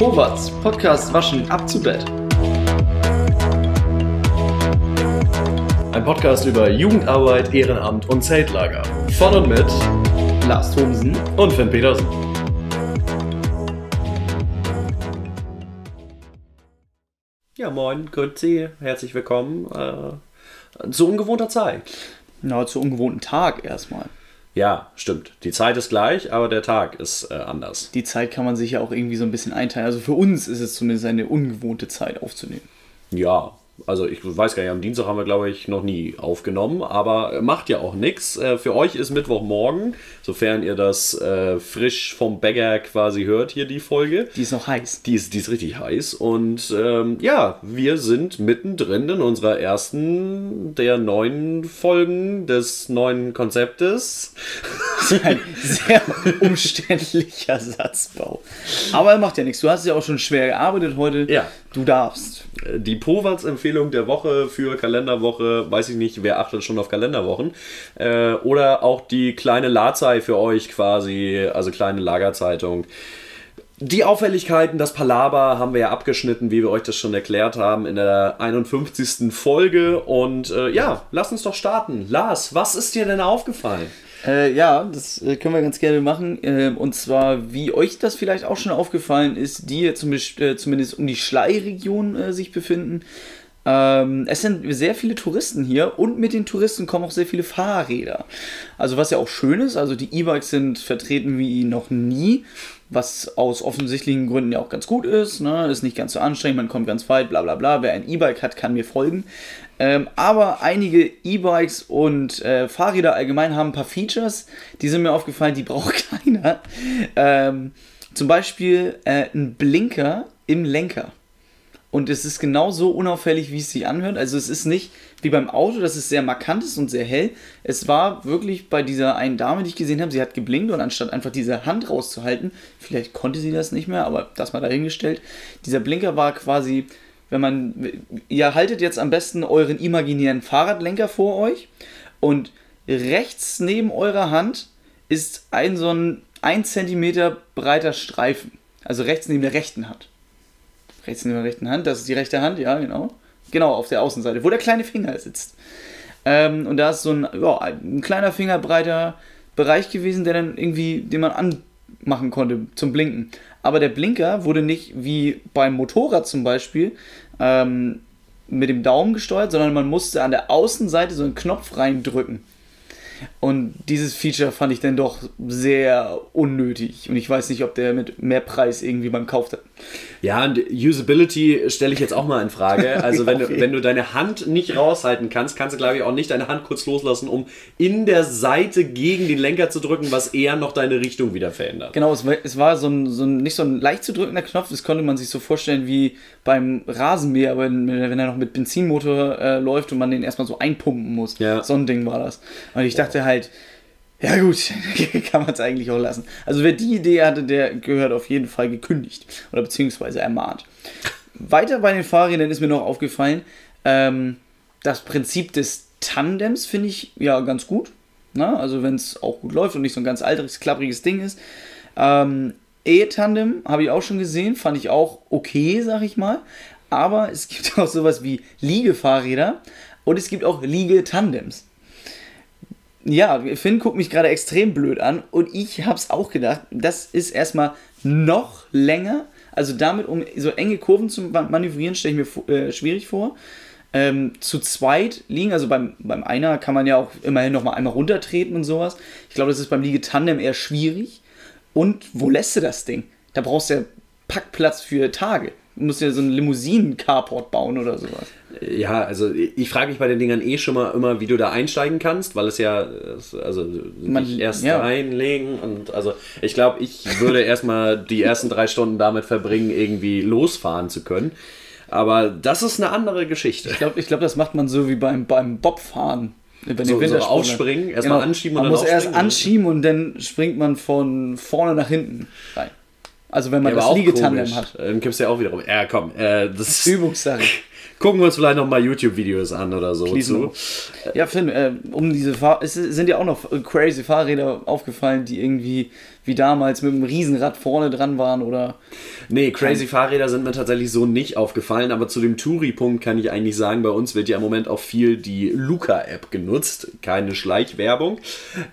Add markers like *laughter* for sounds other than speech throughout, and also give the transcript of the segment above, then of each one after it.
Howards Podcast Waschen ab zu Bett. Ein Podcast über Jugendarbeit, Ehrenamt und Zeltlager. Von und mit Lars Thomsen. und Finn Petersen. Ja, moin, grüezi, herzlich willkommen äh, zu ungewohnter Zeit. Na, zu ungewohnten Tag erstmal. Ja, stimmt. Die Zeit ist gleich, aber der Tag ist äh, anders. Die Zeit kann man sich ja auch irgendwie so ein bisschen einteilen. Also für uns ist es zumindest eine ungewohnte Zeit aufzunehmen. Ja, also ich weiß gar nicht, am Dienstag haben wir, glaube ich, noch nie aufgenommen, aber macht ja auch nichts. Für euch ist Mittwochmorgen, sofern ihr das äh, frisch vom Bäcker quasi hört, hier die Folge. Die ist noch heiß. Die ist, die ist richtig heiß. Und ähm, ja, wir sind mittendrin in unserer ersten der neuen Folgen des neuen Konzeptes. Ein sehr umständlicher Satzbau. Aber macht ja nichts. Du hast ja auch schon schwer gearbeitet heute. Ja. Du darfst. Die Powatz-Empfehlung der Woche für Kalenderwoche, weiß ich nicht, wer achtet schon auf Kalenderwochen. Äh, oder auch die kleine Lazei für euch quasi, also kleine Lagerzeitung. Die Auffälligkeiten, das Palaber haben wir ja abgeschnitten, wie wir euch das schon erklärt haben, in der 51. Folge. Und äh, ja, lass uns doch starten. Lars, was ist dir denn aufgefallen? Äh, ja, das äh, können wir ganz gerne machen. Ähm, und zwar, wie euch das vielleicht auch schon aufgefallen ist, die zum, äh, zumindest um die Schlei-Region äh, sich befinden. Ähm, es sind sehr viele Touristen hier und mit den Touristen kommen auch sehr viele Fahrräder. Also was ja auch schön ist, also die E-Bikes sind vertreten wie noch nie, was aus offensichtlichen Gründen ja auch ganz gut ist. Ne? Ist nicht ganz so anstrengend, man kommt ganz weit, bla bla bla. Wer ein E-Bike hat, kann mir folgen. Ähm, aber einige E-Bikes und äh, Fahrräder allgemein haben ein paar Features, die sind mir aufgefallen, die *laughs* braucht keiner. Ähm, zum Beispiel äh, ein Blinker im Lenker. Und es ist genauso unauffällig, wie es sich anhört. Also es ist nicht wie beim Auto, dass es sehr markant ist und sehr hell. Es war wirklich bei dieser einen Dame, die ich gesehen habe, sie hat geblinkt und anstatt einfach diese Hand rauszuhalten, vielleicht konnte sie das nicht mehr, aber das mal dahingestellt, dieser Blinker war quasi, wenn man, ihr haltet jetzt am besten euren imaginären Fahrradlenker vor euch und rechts neben eurer Hand ist ein so ein 1 cm breiter Streifen. Also rechts neben der rechten Hand rechts in der rechten Hand, das ist die rechte Hand, ja, genau. Genau, auf der Außenseite, wo der kleine Finger sitzt. Ähm, und da ist so ein, ja, ein kleiner fingerbreiter Bereich gewesen, der dann irgendwie, den man anmachen konnte zum Blinken. Aber der Blinker wurde nicht wie beim Motorrad zum Beispiel ähm, mit dem Daumen gesteuert, sondern man musste an der Außenseite so einen Knopf reindrücken. Und dieses Feature fand ich dann doch sehr unnötig. Und ich weiß nicht, ob der mit mehr Preis irgendwie beim Kauf hat. Ja, und Usability stelle ich jetzt auch mal in Frage. *laughs* Also wenn du, wenn du deine Hand nicht raushalten kannst, kannst du glaube ich auch nicht deine Hand kurz loslassen, um in der Seite gegen den Lenker zu drücken, was eher noch deine Richtung wieder verändert. Genau, es war, es war so, ein, so ein, nicht so ein leicht zu drückender Knopf, das konnte man sich so vorstellen wie beim Rasenmäher, wenn, wenn er noch mit Benzinmotor äh, läuft und man den erstmal so einpumpen muss. Ja. So ein Ding war das. Und ich dachte halt, ja gut, *laughs* kann man es eigentlich auch lassen. Also wer die Idee hatte, der gehört auf jeden Fall gekündigt oder beziehungsweise ermahnt. Weiter bei den Fahrrädern ist mir noch aufgefallen, ähm, das Prinzip des Tandems finde ich ja ganz gut. Na? Also wenn es auch gut läuft und nicht so ein ganz altes, klappriges Ding ist. Ähm, E-Tandem habe ich auch schon gesehen, fand ich auch okay, sag ich mal. Aber es gibt *laughs* auch sowas wie Liegefahrräder und es gibt auch Liegetandems. Ja, Finn guckt mich gerade extrem blöd an und ich habe es auch gedacht, das ist erstmal noch länger. Also damit, um so enge Kurven zu manövrieren, stelle ich mir äh, schwierig vor. Ähm, zu zweit liegen, also beim, beim Einer kann man ja auch immerhin noch mal einmal runtertreten und sowas. Ich glaube, das ist beim Liegetandem eher schwierig. Und wo lässt du das Ding? Da brauchst du ja Packplatz für Tage. Du musst ja so einen Limousinen-Carport bauen oder sowas. Ja, also ich frage mich bei den Dingern eh schon mal immer, wie du da einsteigen kannst, weil es ja, also Man- erst ja. reinlegen und also ich glaube, ich würde erstmal die ersten drei Stunden damit verbringen, irgendwie losfahren zu können. Aber das ist eine andere Geschichte. Ich glaube, ich glaub, das macht man so wie beim, beim Bobfahren. Den So- so aufspringen, erst mal anschieben und man dann muss erst anschieben und dann springt man von vorne nach hinten rein. Also wenn man Ja, das Liegetandem hat. Dann gibt's ja auch wiederum. Ja, komm, äh, das *laughs* Übungssache. Gucken wir uns vielleicht noch mal YouTube-Videos an oder so zu. Ja, Finn, äh, um diese Fahr es sind ja auch noch crazy Fahrräder aufgefallen, die irgendwie wie damals mit einem Riesenrad vorne dran waren oder. Nee, crazy Fahrräder sind mir tatsächlich so nicht aufgefallen, aber zu dem Touri-Punkt kann ich eigentlich sagen, bei uns wird ja im Moment auch viel die Luca-App genutzt, keine Schleichwerbung,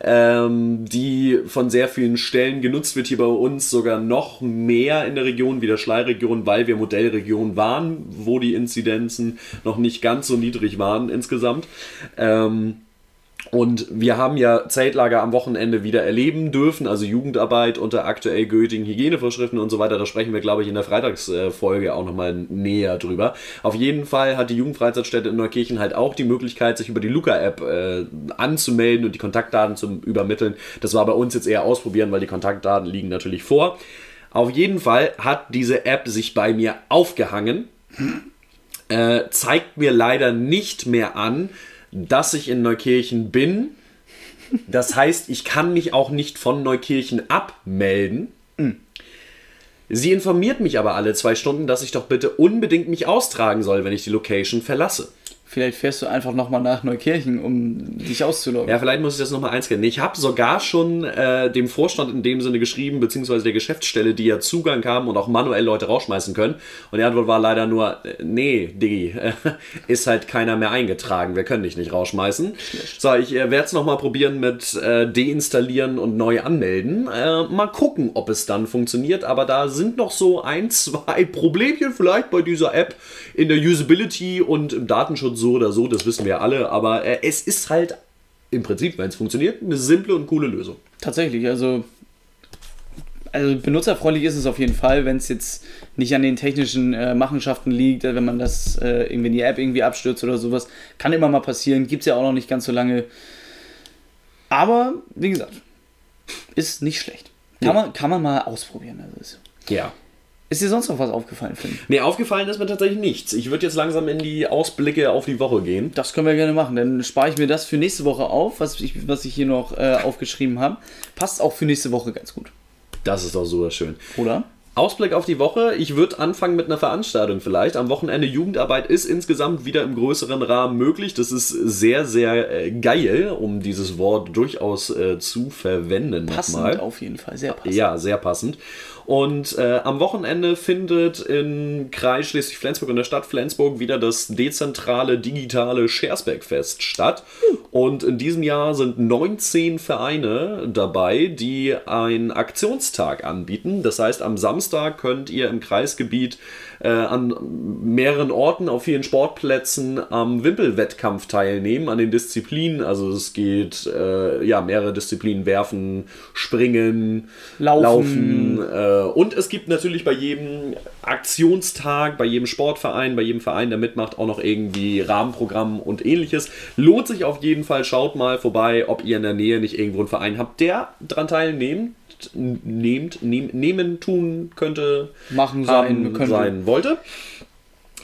ähm, die von sehr vielen Stellen genutzt wird, hier bei uns sogar noch mehr in der Region wie der Schleiregion, weil wir Modellregion waren, wo die Inzidenzen noch nicht ganz so niedrig waren insgesamt. Ähm, und wir haben ja Zeltlager am Wochenende wieder erleben dürfen, also Jugendarbeit unter aktuell gültigen Hygienevorschriften und so weiter. Da sprechen wir, glaube ich, in der Freitagsfolge auch nochmal näher drüber. Auf jeden Fall hat die Jugendfreizeitstätte in Neukirchen halt auch die Möglichkeit, sich über die Luca-App äh, anzumelden und die Kontaktdaten zu übermitteln. Das war bei uns jetzt eher ausprobieren, weil die Kontaktdaten liegen natürlich vor. Auf jeden Fall hat diese App sich bei mir aufgehangen, äh, zeigt mir leider nicht mehr an, dass ich in Neukirchen bin. Das heißt, ich kann mich auch nicht von Neukirchen abmelden. Sie informiert mich aber alle zwei Stunden, dass ich doch bitte unbedingt mich austragen soll, wenn ich die Location verlasse. Vielleicht fährst du einfach nochmal nach Neukirchen, um dich auszuloggen. Ja, vielleicht muss ich das nochmal einscannen. Ich habe sogar schon äh, dem Vorstand in dem Sinne geschrieben, beziehungsweise der Geschäftsstelle, die ja Zugang haben und auch manuell Leute rausschmeißen können. Und die Antwort war leider nur, äh, nee, Diggi, äh, *laughs* ist halt keiner mehr eingetragen. Wir können dich nicht rausschmeißen. Schlecht. So, ich äh, werde es nochmal probieren mit äh, deinstallieren und neu anmelden. Äh, mal gucken, ob es dann funktioniert. Aber da sind noch so ein, *laughs* zwei Problemchen vielleicht bei dieser App in der Usability und im Datenschutz so oder so, das wissen wir alle, aber äh, es ist halt im Prinzip, wenn es funktioniert, eine simple und coole Lösung. Tatsächlich, also, also benutzerfreundlich ist es auf jeden Fall, wenn es jetzt nicht an den technischen äh, Machenschaften liegt, äh, wenn man das äh, irgendwie in die App irgendwie abstürzt oder sowas. Kann immer mal passieren, gibt es ja auch noch nicht ganz so lange. Aber, wie gesagt, ist nicht schlecht. Kann, ja. man, kann man mal ausprobieren. Also ist, ja. Ist dir sonst noch was aufgefallen, Finn? Nee, aufgefallen ist mir tatsächlich nichts. Ich würde jetzt langsam in die Ausblicke auf die Woche gehen. Das können wir gerne machen. Dann spare ich mir das für nächste Woche auf, was ich, was ich hier noch äh, aufgeschrieben habe. Passt auch für nächste Woche ganz gut. Das ist auch super schön. Oder? Ausblick auf die Woche. Ich würde anfangen mit einer Veranstaltung vielleicht. Am Wochenende Jugendarbeit ist insgesamt wieder im größeren Rahmen möglich. Das ist sehr, sehr äh, geil, um dieses Wort durchaus äh, zu verwenden. Passend nochmal. auf jeden Fall, sehr passend. Ja, sehr passend. Und äh, am Wochenende findet in Kreis Schleswig-Flensburg in der Stadt Flensburg wieder das dezentrale digitale Schersberg-Fest statt. Und in diesem Jahr sind 19 Vereine dabei, die einen Aktionstag anbieten. Das heißt, am Samstag könnt ihr im Kreisgebiet äh, an mehreren Orten auf vielen Sportplätzen am Wimpelwettkampf teilnehmen, an den Disziplinen. Also es geht äh, ja mehrere Disziplinen werfen, springen, laufen. laufen äh, und es gibt natürlich bei jedem Aktionstag, bei jedem Sportverein, bei jedem Verein, der mitmacht, auch noch irgendwie Rahmenprogramm und ähnliches. Lohnt sich auf jeden Fall. Schaut mal vorbei, ob ihr in der Nähe nicht irgendwo einen Verein habt, der daran teilnimmt nehmt, nehm, nehmen, tun könnte, machen sein, könnte. sein wollte.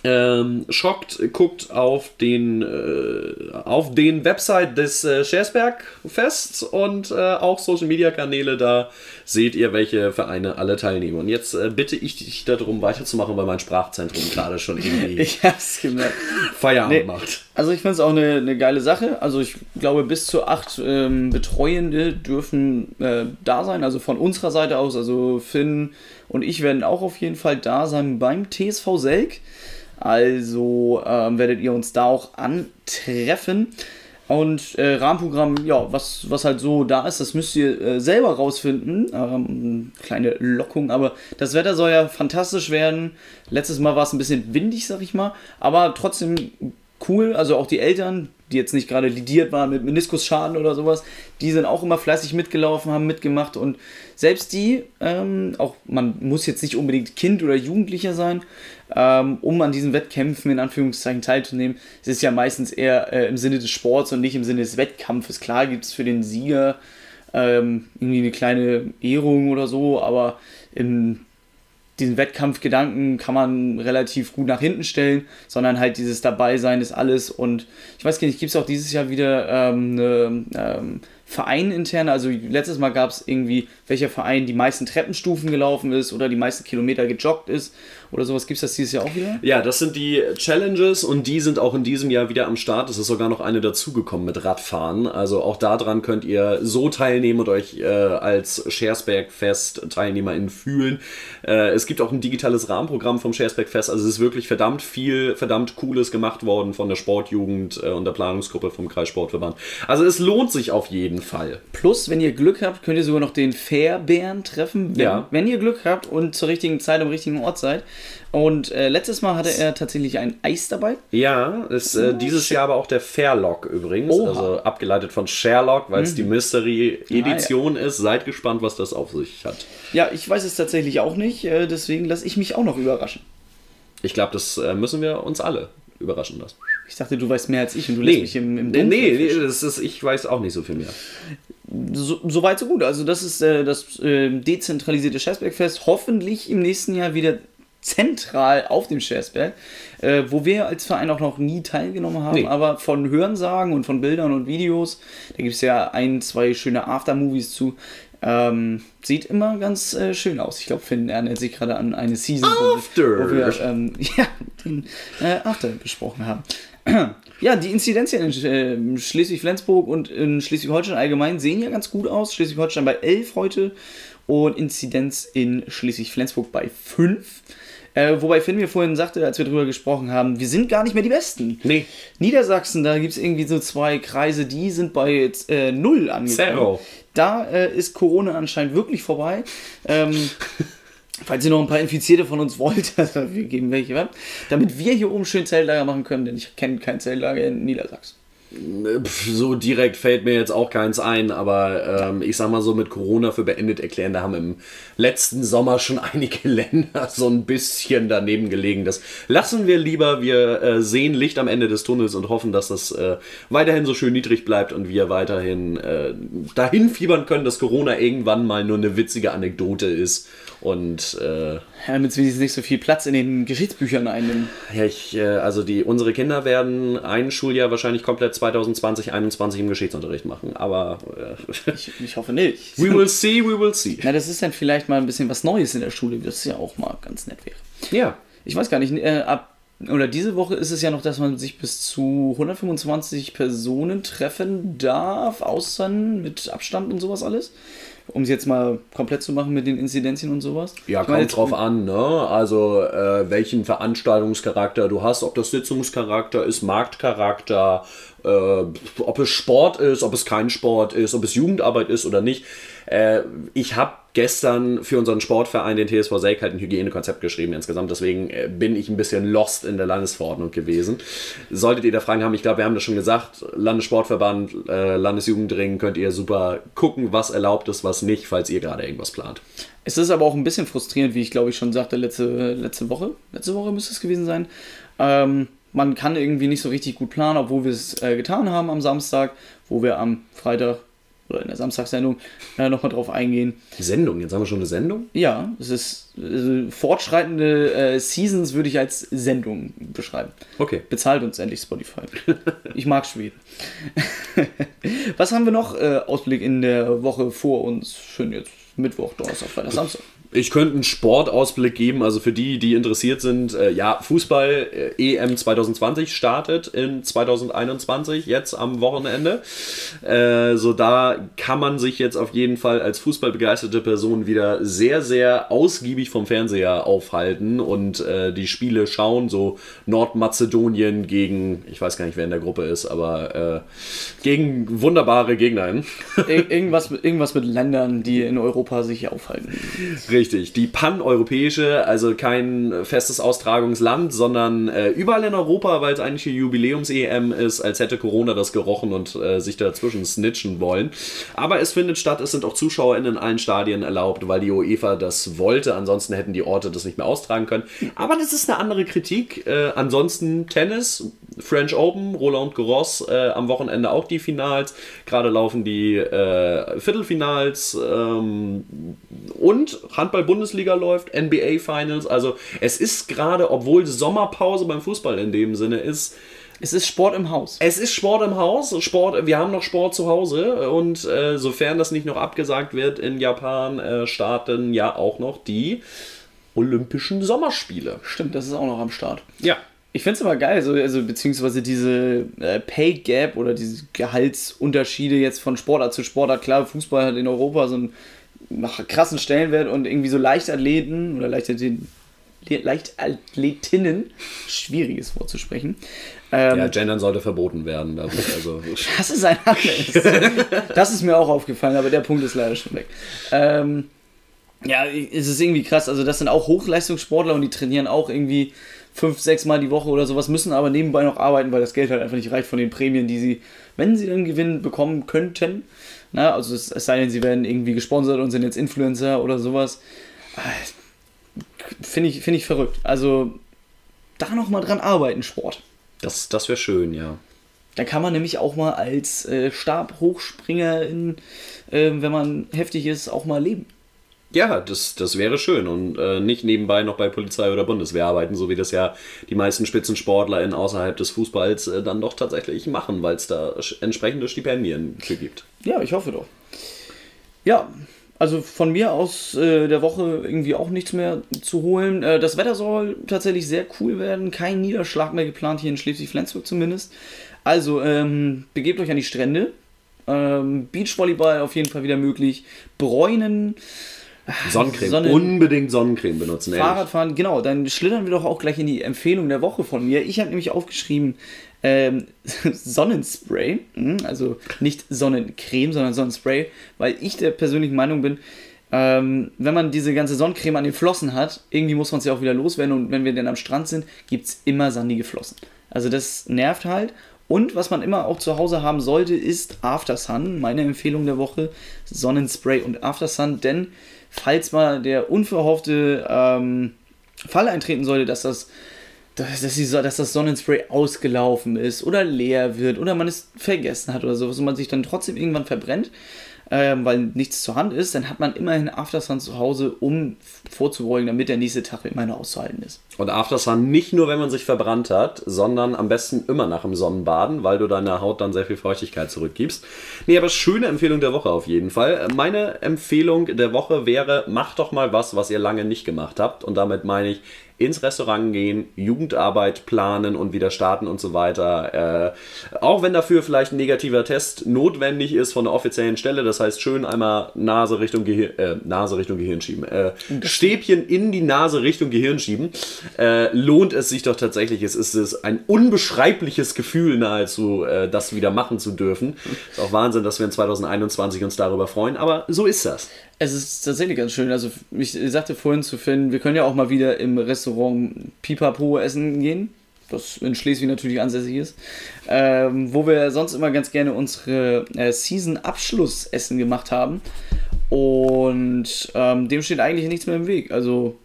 Ähm, Schockt guckt auf den, äh, auf den Website des äh, Schersberg Fests und äh, auch Social Media Kanäle. Da seht ihr, welche Vereine alle teilnehmen. Und jetzt äh, bitte ich dich darum weiterzumachen, weil mein Sprachzentrum gerade schon irgendwie *laughs* ich hab's gemerkt. Feierabend nee, macht. Also ich finde es auch eine, eine geile Sache. Also ich glaube, bis zu acht ähm, Betreuende dürfen äh, da sein. Also von unserer Seite aus. Also Finn und ich werden auch auf jeden Fall da sein beim TSV Selk. Also ähm, werdet ihr uns da auch antreffen. Und äh, Rahmenprogramm, ja, was, was halt so da ist, das müsst ihr äh, selber rausfinden. Ähm, kleine Lockung, aber das Wetter soll ja fantastisch werden. Letztes Mal war es ein bisschen windig, sag ich mal, aber trotzdem cool. Also auch die Eltern, die jetzt nicht gerade lidiert waren mit Meniskusschaden oder sowas, die sind auch immer fleißig mitgelaufen, haben mitgemacht und selbst die, ähm, auch man muss jetzt nicht unbedingt Kind oder Jugendlicher sein, ähm, um an diesen Wettkämpfen in Anführungszeichen teilzunehmen. Es ist ja meistens eher äh, im Sinne des Sports und nicht im Sinne des Wettkampfes. Klar gibt es für den Sieger ähm, irgendwie eine kleine Ehrung oder so, aber in diesen Wettkampfgedanken kann man relativ gut nach hinten stellen, sondern halt dieses Dabeisein ist alles. Und ich weiß gar nicht, gibt es auch dieses Jahr wieder ähm, eine ähm, Verein intern, also letztes Mal gab es irgendwie, welcher Verein die meisten Treppenstufen gelaufen ist oder die meisten Kilometer gejoggt ist oder sowas. Gibt es das dieses Jahr auch wieder? Ja, das sind die Challenges und die sind auch in diesem Jahr wieder am Start. Es ist sogar noch eine dazugekommen mit Radfahren. Also auch daran könnt ihr so teilnehmen und euch äh, als Schersberg-Fest-TeilnehmerInnen fühlen. Äh, es gibt auch ein digitales Rahmenprogramm vom Schersberg-Fest. Also es ist wirklich verdammt viel, verdammt Cooles gemacht worden von der Sportjugend äh, und der Planungsgruppe vom Kreissportverband. Also es lohnt sich auf jeden Fall. Plus, wenn ihr Glück habt, könnt ihr sogar noch den Fairbären treffen, wenn, Ja. wenn ihr Glück habt und zur richtigen Zeit am richtigen Ort seid. Und äh, letztes Mal hatte er tatsächlich ein Eis dabei. Ja, ist äh, dieses Jahr aber auch der Fairlock übrigens. Oha. Also abgeleitet von Sherlock, weil es die Mystery-Edition ist. Seid gespannt, was das auf sich hat. Ja, ich weiß es tatsächlich auch nicht, äh, deswegen lasse ich mich auch noch überraschen. Ich glaube, das äh, müssen wir uns alle überraschen lassen. Ich dachte, du weißt mehr als ich und du lässt Nee, mich im, im nee, Dunkeln nee, fischen. das ist, ich weiß auch nicht so viel mehr. so, so weit, so gut. Also das ist äh, das äh, dezentralisierte Schersbergfest. Hoffentlich im nächsten Jahr wieder zentral auf dem Schersberg, äh, wo wir als Verein auch noch nie teilgenommen haben, Nee. aber von Hörensagen und von Bildern und Videos, da gibt es ja ein, zwei schöne Aftermovies zu, ähm, sieht immer ganz äh, schön aus. Ich glaube, Finn erinnert sich gerade an eine Season, wo After. wir, wo wir ähm, *laughs* ja, den äh, After besprochen haben. *clears throat* Ja, die Inzidenzien in äh, Schleswig-Flensburg und in Schleswig-Holstein allgemein sehen ja ganz gut aus. Schleswig-Holstein bei 11 heute und Inzidenz in Schleswig-Flensburg bei 5. Äh, wobei Finn mir vorhin sagte, als wir darüber gesprochen haben, wir sind gar nicht mehr die Besten. Nee. Niedersachsen, da gibt es irgendwie so zwei Kreise, die sind bei jetzt, äh, 0 angekommen. Zero. Da äh, ist Corona anscheinend wirklich vorbei. Ähm, *laughs* falls ihr noch ein paar Infizierte von uns wollt, *laughs* also wir geben welche ab, damit wir hier oben schön Zeltlager machen können, denn ich kenne kein Zeltlager in Niedersachsen. Pff, So direkt fällt mir jetzt auch keins ein, aber ähm, ich sag mal so mit Corona für beendet erklären, da haben im letzten Sommer schon *laughs* einige Länder so ein bisschen daneben gelegen. Das lassen wir lieber. Wir äh, sehen Licht am Ende des Tunnels und hoffen, dass das äh, weiterhin so schön niedrig bleibt und wir weiterhin äh, dahin fiebern können, dass Corona irgendwann mal nur eine witzige Anekdote ist. Und äh, Ja, damit es wenigstens nicht so viel Platz in den Geschichtsbüchern einnimmt. ja, ich, äh, also die, unsere Kinder werden ein Schuljahr wahrscheinlich komplett 2020, 2021 im Geschichtsunterricht machen. Aber äh, Ich, ich hoffe nicht. *laughs* we will see, we will see. Na, das ist dann vielleicht mal ein bisschen was Neues in der Schule, das ja auch mal ganz nett wäre. Ja. Ich weiß gar nicht, äh, ab oder diese Woche ist es ja noch, dass man sich bis zu 125 Personen treffen darf, außer mit Abstand und sowas alles. Um es jetzt mal komplett zu machen mit den Inzidenzien und sowas. Ja, Ich kommt drauf an, ne? Also, äh, welchen Veranstaltungscharakter du hast, ob das Sitzungscharakter ist, Marktcharakter, äh, ob es Sport ist, ob es kein Sport ist, ob es Jugendarbeit ist oder nicht. Äh, ich habe gestern für unseren Sportverein, den TSV Selk, halt ein Hygienekonzept geschrieben insgesamt. Deswegen äh, bin ich ein bisschen lost in der Landesverordnung gewesen. Solltet ihr da Fragen haben, ich glaube, wir haben das schon gesagt, Landessportverband, äh, Landesjugendring, könnt ihr super gucken, was erlaubt ist, was nicht, falls ihr gerade irgendwas plant. Es ist aber auch ein bisschen frustrierend, wie ich glaube ich schon sagte, letzte, letzte Woche. Letzte Woche müsste es gewesen sein. Ähm, man kann irgendwie nicht so richtig gut planen, obwohl wir es äh, getan haben am Samstag, wo wir am Freitag oder in der Samstagssendung äh, nochmal drauf eingehen. Sendung, jetzt haben wir schon eine Sendung? Ja, es ist äh, fortschreitende äh, Seasons würde ich als Sendung beschreiben. Okay. Bezahlt uns endlich Spotify. *laughs* Ich mag Schweden. *laughs* Was haben wir noch äh, Ausblick in der Woche vor uns? Schön jetzt Mittwoch, Donnerstag, Freitag, Samstag. Ich könnte einen Sportausblick geben, also für die, die interessiert sind. Äh, ja, Fußball äh, EM 2020 startet in 2021, jetzt am Wochenende. Äh, so da kann man sich jetzt auf jeden Fall als fußballbegeisterte Person wieder sehr, sehr ausgiebig vom Fernseher aufhalten und äh, die Spiele schauen. So Nordmazedonien gegen, ich weiß gar nicht, wer in der Gruppe ist, aber äh, gegen wunderbare Gegner. Ir irgendwas, mit, irgendwas mit Ländern, die in Europa sich aufhalten. Richtig, *laughs* die paneuropäische, also kein festes Austragungsland, sondern äh, überall in Europa, weil es eigentlich die Jubiläums-EM ist, als hätte Corona das gerochen und äh, sich dazwischen snitchen wollen. Aber es findet statt, es sind auch ZuschauerInnen in allen Stadien erlaubt, weil die UEFA das wollte. Ansonsten hätten die Orte das nicht mehr austragen können. Aber das ist eine andere Kritik. Äh, ansonsten Tennis, French Open, Roland Garros, äh, am Wochenende auch die Finals. Gerade laufen die äh, Viertelfinals ähm, und Handball-Bundesliga läuft, NBA-Finals. Also es ist gerade, obwohl Sommerpause beim Fußball in dem Sinne ist, Es ist Sport im Haus. Es ist Sport im Haus. Sport, wir haben noch Sport zu Hause. Und äh, sofern das nicht noch abgesagt wird, in Japan äh, starten ja auch noch die Olympischen Sommerspiele. Stimmt, das ist auch noch am Start. Ja. Ich finde es aber geil, so, also beziehungsweise diese äh, Pay Gap oder diese Gehaltsunterschiede jetzt von Sportart zu Sportart. Klar, Fußball hat in Europa so einen krassen Stellenwert und irgendwie so Leichtathleten oder Leichtathleten, Leichtathletinnen, schwieriges Wort zu sprechen. Ähm, ja, Gendern sollte verboten werden. Also. *laughs* das ist ein anderes. das ist mir auch aufgefallen, aber der Punkt ist leider schon weg. Ähm, ja, es ist irgendwie krass. Also, das sind auch Hochleistungssportler und die trainieren auch irgendwie fünf, sechs Mal die Woche oder sowas, müssen aber nebenbei noch arbeiten, weil das Geld halt einfach nicht reicht von den Prämien, die sie, wenn sie dann Gewinn bekommen könnten. Na, also es, es sei denn, sie werden irgendwie gesponsert und sind jetzt Influencer oder sowas. Finde ich, find ich verrückt. Also da nochmal dran arbeiten, Sport. Das, das wäre schön, ja. Da kann man nämlich auch mal als äh, Stabhochspringer, in, äh, wenn man heftig ist, auch mal leben. Ja, das, das wäre schön und äh, nicht nebenbei noch bei Polizei oder Bundeswehr arbeiten, so wie das ja die meisten Spitzensportler in außerhalb des Fußballs äh, dann doch tatsächlich machen, weil es da entsprechende Stipendien für gibt. Ja, ich hoffe doch. Ja, also von mir aus äh, der Woche irgendwie auch nichts mehr zu holen. Äh, das Wetter soll tatsächlich sehr cool werden. Kein Niederschlag mehr geplant hier in Schleswig-Flensburg zumindest. Also ähm, begebt euch an die Strände. Ähm, Beachvolleyball auf jeden Fall wieder möglich. Bräunen. Sonnencreme. Sonnen Unbedingt Sonnencreme benutzen. Fahrradfahren, ehrlich. genau. Dann schlittern wir doch auch gleich in die Empfehlung der Woche von mir. Ich habe nämlich aufgeschrieben ähm, *laughs* Sonnenspray. Hm, also nicht Sonnencreme, sondern Sonnenspray, weil ich der persönlichen Meinung bin, ähm, wenn man diese ganze Sonnencreme an den Flossen hat, irgendwie muss man sie auch wieder loswerden. Und wenn wir dann am Strand sind, gibt es immer sandige Flossen. Also das nervt halt. Und was man immer auch zu Hause haben sollte, ist After Sun. Meine Empfehlung der Woche: Sonnenspray und After Sun. Denn falls mal der unverhoffte ähm, Fall eintreten sollte, dass das, dass, dass, die, dass das Sonnenspray ausgelaufen ist oder leer wird oder man es vergessen hat oder sowas und man sich dann trotzdem irgendwann verbrennt, ähm, weil nichts zur Hand ist, dann hat man immerhin Aftersun zu Hause, um vorzubeugen, damit der nächste Tag immer noch auszuhalten ist. Und Aftersun nicht nur, wenn man sich verbrannt hat, sondern am besten immer nach dem Sonnenbaden, weil du deiner Haut dann sehr viel Feuchtigkeit zurückgibst. Nee, aber schöne Empfehlung der Woche auf jeden Fall. Meine Empfehlung der Woche wäre, macht doch mal was, was ihr lange nicht gemacht habt. Und damit meine ich, ins Restaurant gehen, Jugendarbeit planen und wieder starten und so weiter. Äh, auch wenn dafür vielleicht ein negativer Test notwendig ist von der offiziellen Stelle, das heißt schön einmal Nase Richtung Gehirn, äh, Nase Richtung Gehirn schieben, äh, Stäbchen in die Nase Richtung Gehirn schieben, äh, lohnt es sich doch tatsächlich. Es ist ein unbeschreibliches Gefühl nahezu, äh, das wieder machen zu dürfen. Ist auch Wahnsinn, dass wir in 2021 uns darüber freuen, aber so ist das. Es ist tatsächlich ganz schön. Also, ich sagte vorhin zu Finn, wir können ja auch mal wieder im Restaurant Pipapo essen gehen, das in Schleswig natürlich ansässig ist. Ähm, wo wir sonst immer ganz gerne unsere äh, Season-Abschlussessen gemacht haben. Und ähm, dem steht eigentlich nichts mehr im Weg. Also,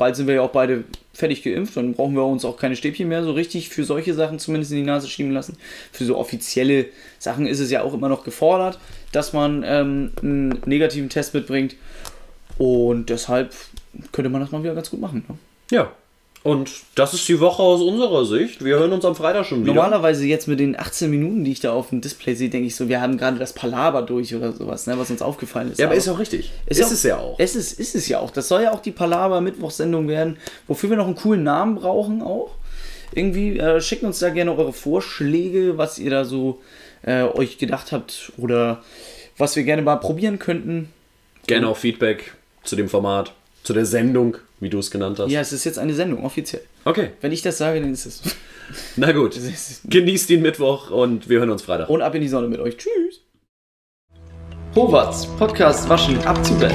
bald sind wir ja auch beide fertig geimpft, dann brauchen wir uns auch keine Stäbchen mehr so richtig für solche Sachen zumindest in die Nase schieben lassen. Für so offizielle Sachen ist es ja auch immer noch gefordert, dass man ähm, einen negativen Test mitbringt. Und deshalb könnte man das mal wieder ganz gut machen. Ne? Ja, und das ist die Woche aus unserer Sicht. Wir hören uns am Freitag schon wieder. Normalerweise jetzt mit den 18 Minuten, die ich da auf dem Display sehe, denke ich so, wir haben gerade das Palaber durch oder sowas, ne, was uns aufgefallen ist. Ja, aber, ist auch richtig. Ist, ist auch, es ja auch. Es ist, ist es ja auch. Das soll ja auch die Palaber-Mittwochssendung werden, wofür wir noch einen coolen Namen brauchen auch. Irgendwie äh, schickt uns da gerne eure Vorschläge, was ihr da so äh, euch gedacht habt oder was wir gerne mal probieren könnten. Gerne auch Feedback zu dem Format, zu der Sendung wie du es genannt hast. Ja, es ist jetzt eine Sendung, offiziell. Okay. Wenn ich das sage, dann ist es. *laughs* Na gut. Genießt den Mittwoch und wir hören uns Freitag. Und ab in die Sonne mit euch. Tschüss. Howards Podcast Waschen ab zu Bett.